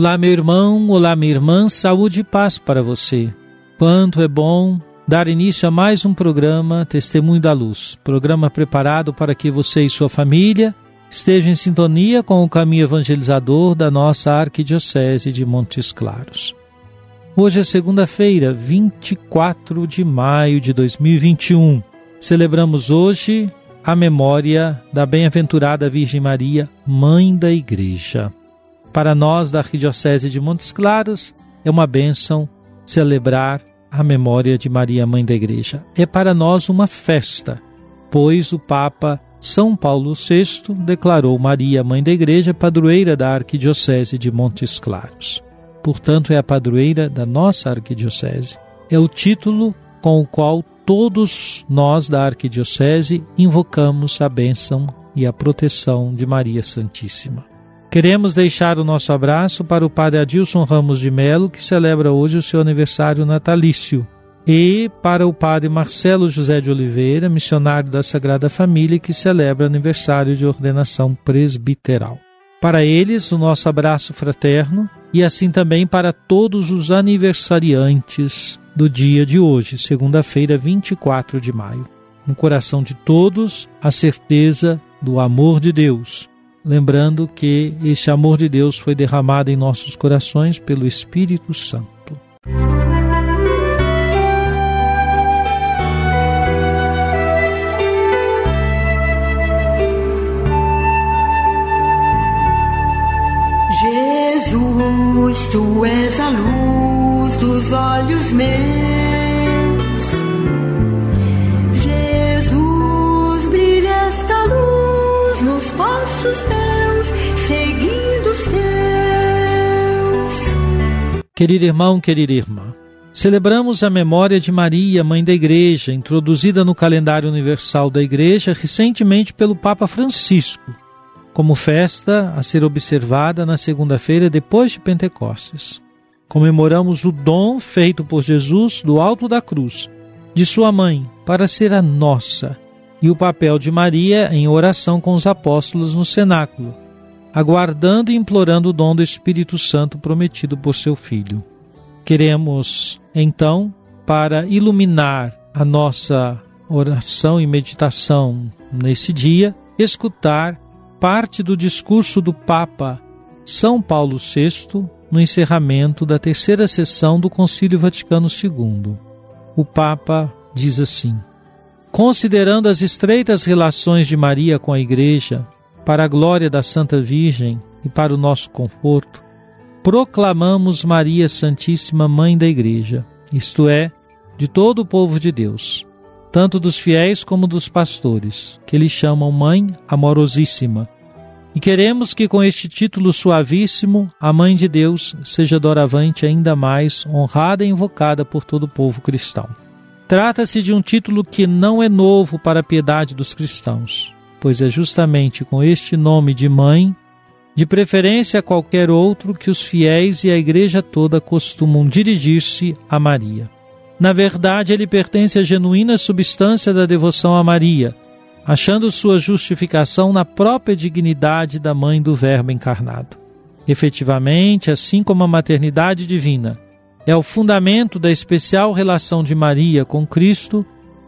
Olá, meu irmão, olá, minha irmã, saúde e paz para você. Quanto é bom dar início a mais um programa Testemunho da Luz, programa preparado para que você e sua família estejam em sintonia com o caminho evangelizador da nossa Arquidiocese de Montes Claros. Hoje é segunda-feira, 24 de maio de 2021. Celebramos hoje a memória da bem-aventurada Virgem Maria, Mãe da Igreja. Para nós da Arquidiocese de Montes Claros, é uma bênção celebrar a memória de Maria, Mãe da Igreja. É para nós uma festa, pois o Papa São Paulo VI declarou Maria, Mãe da Igreja, padroeira da Arquidiocese de Montes Claros. Portanto, é a padroeira da nossa Arquidiocese. É o título com o qual todos nós da Arquidiocese invocamos a bênção e a proteção de Maria Santíssima. Queremos deixar o nosso abraço para o Padre Adilson Ramos de Melo, que celebra hoje o seu aniversário natalício, e para o Padre Marcelo José de Oliveira, missionário da Sagrada Família, que celebra aniversário de ordenação presbiteral. Para eles, o nosso abraço fraterno e assim também para todos os aniversariantes do dia de hoje, segunda-feira, 24 de maio. No coração de todos, a certeza do amor de Deus lembrando que este amor de Deus foi derramado em nossos corações pelo Espírito Santo. Jesus, tu és a luz dos olhos meus. Passos meus, seguindo os teus. Querido irmão, querida irmã, celebramos a memória de Maria, Mãe da Igreja, introduzida no calendário universal da Igreja recentemente pelo Papa Francisco, como festa a ser observada na segunda-feira depois de Pentecostes. Comemoramos o dom feito por Jesus do alto da cruz, de sua mãe, para ser a nossa, e o papel de Maria em oração com os apóstolos no cenáculo, aguardando e implorando o dom do Espírito Santo prometido por seu Filho. Queremos, então, para iluminar a nossa oração e meditação nesse dia, escutar parte do discurso do Papa São Paulo VI no encerramento da terceira sessão do Concílio Vaticano II. O Papa diz assim: Considerando as estreitas relações de Maria com a Igreja, para a glória da Santa Virgem e para o nosso conforto, proclamamos Maria Santíssima Mãe da Igreja, isto é, de todo o povo de Deus, tanto dos fiéis como dos pastores, que lhe chamam Mãe Amorosíssima. E queremos que com este título suavíssimo, a Mãe de Deus seja doravante ainda mais honrada e invocada por todo o povo cristão. Trata-se de um título que não é novo para a piedade dos cristãos, pois é justamente com este nome de Mãe, de preferência a qualquer outro, que os fiéis e a Igreja toda costumam dirigir-se a Maria. Na verdade, ele pertence à genuína substância da devoção a Maria, achando sua justificação na própria dignidade da mãe do Verbo encarnado. Efetivamente, assim como a maternidade divina é o fundamento da especial relação de Maria com Cristo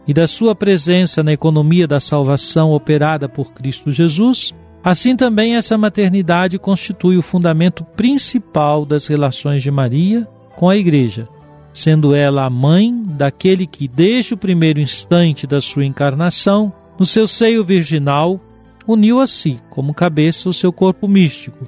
e da sua presença na economia da salvação operada por Cristo Jesus, Assim também essa maternidade constitui o fundamento principal das relações de Maria com a Igreja, sendo ela a mãe daquele que, desde o primeiro instante da sua encarnação, no seu seio virginal, uniu a si, como cabeça, o seu corpo místico,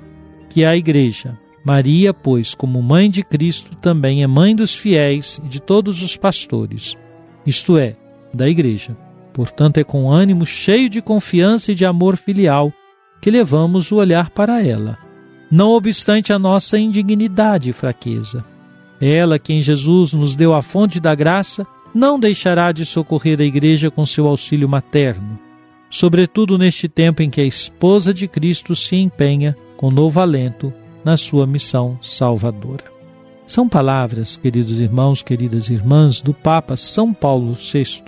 que é a Igreja. Maria, pois, como mãe de Cristo, também é mãe dos fiéis e de todos os pastores, isto é, da Igreja. Portanto, é com ânimo cheio de confiança e de amor filial que levamos o olhar para ela, não obstante a nossa indignidade e fraqueza. Ela, quem Jesus nos deu a fonte da graça, não deixará de socorrer a Igreja com seu auxílio materno, sobretudo neste tempo em que a esposa de Cristo se empenha com novo alento na sua missão salvadora. São palavras, queridos irmãos, queridas irmãs, do Papa São Paulo VI,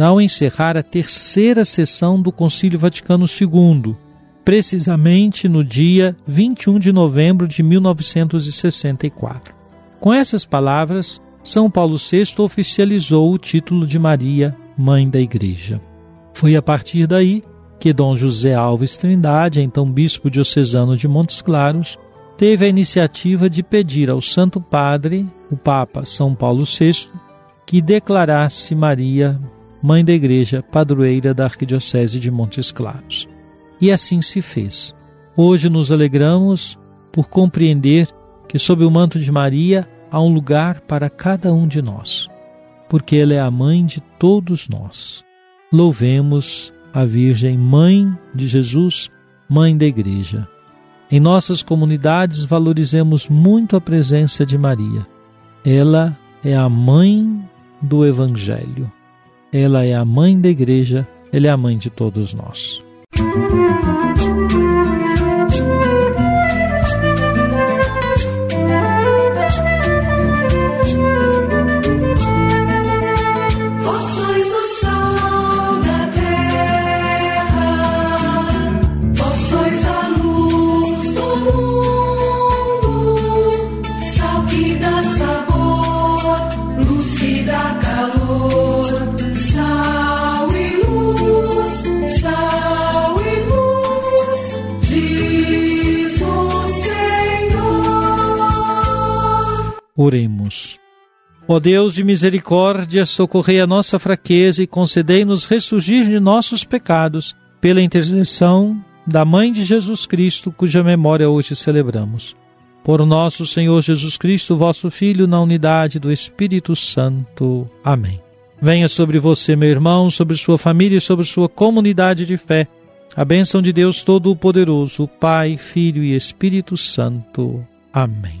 ao encerrar a terceira sessão do Concílio Vaticano II, precisamente no dia 21 de novembro de 1964. Com essas palavras, São Paulo VI oficializou o título de Maria, Mãe da Igreja. Foi a partir daí que Dom José Alves Trindade, então bispo diocesano de Montes Claros, teve a iniciativa de pedir ao Santo Padre, o Papa São Paulo VI, que declarasse Maria, Mãe da Igreja, padroeira da Arquidiocese de Montes Claros. E assim se fez. Hoje nos alegramos por compreender que sob o manto de Maria há um lugar para cada um de nós, porque ela é a mãe de todos nós. Louvemos a Virgem Mãe de Jesus, Mãe da Igreja. Em nossas comunidades valorizemos muito a presença de Maria. Ela é a mãe do Evangelho. Ela é a mãe da Igreja, ela é a mãe de todos nós. Música Oremos. Ó Deus de misericórdia, socorrei a nossa fraqueza e concedei-nos ressurgir de nossos pecados pela intercessão da Mãe de Jesus Cristo, cuja memória hoje celebramos. Por nosso Senhor Jesus Cristo, vosso Filho, na unidade do Espírito Santo. Amém. Venha sobre você, meu irmão, sobre sua família e sobre sua comunidade de fé. A bênção de Deus Todo-Poderoso, Pai, Filho e Espírito Santo. Amém.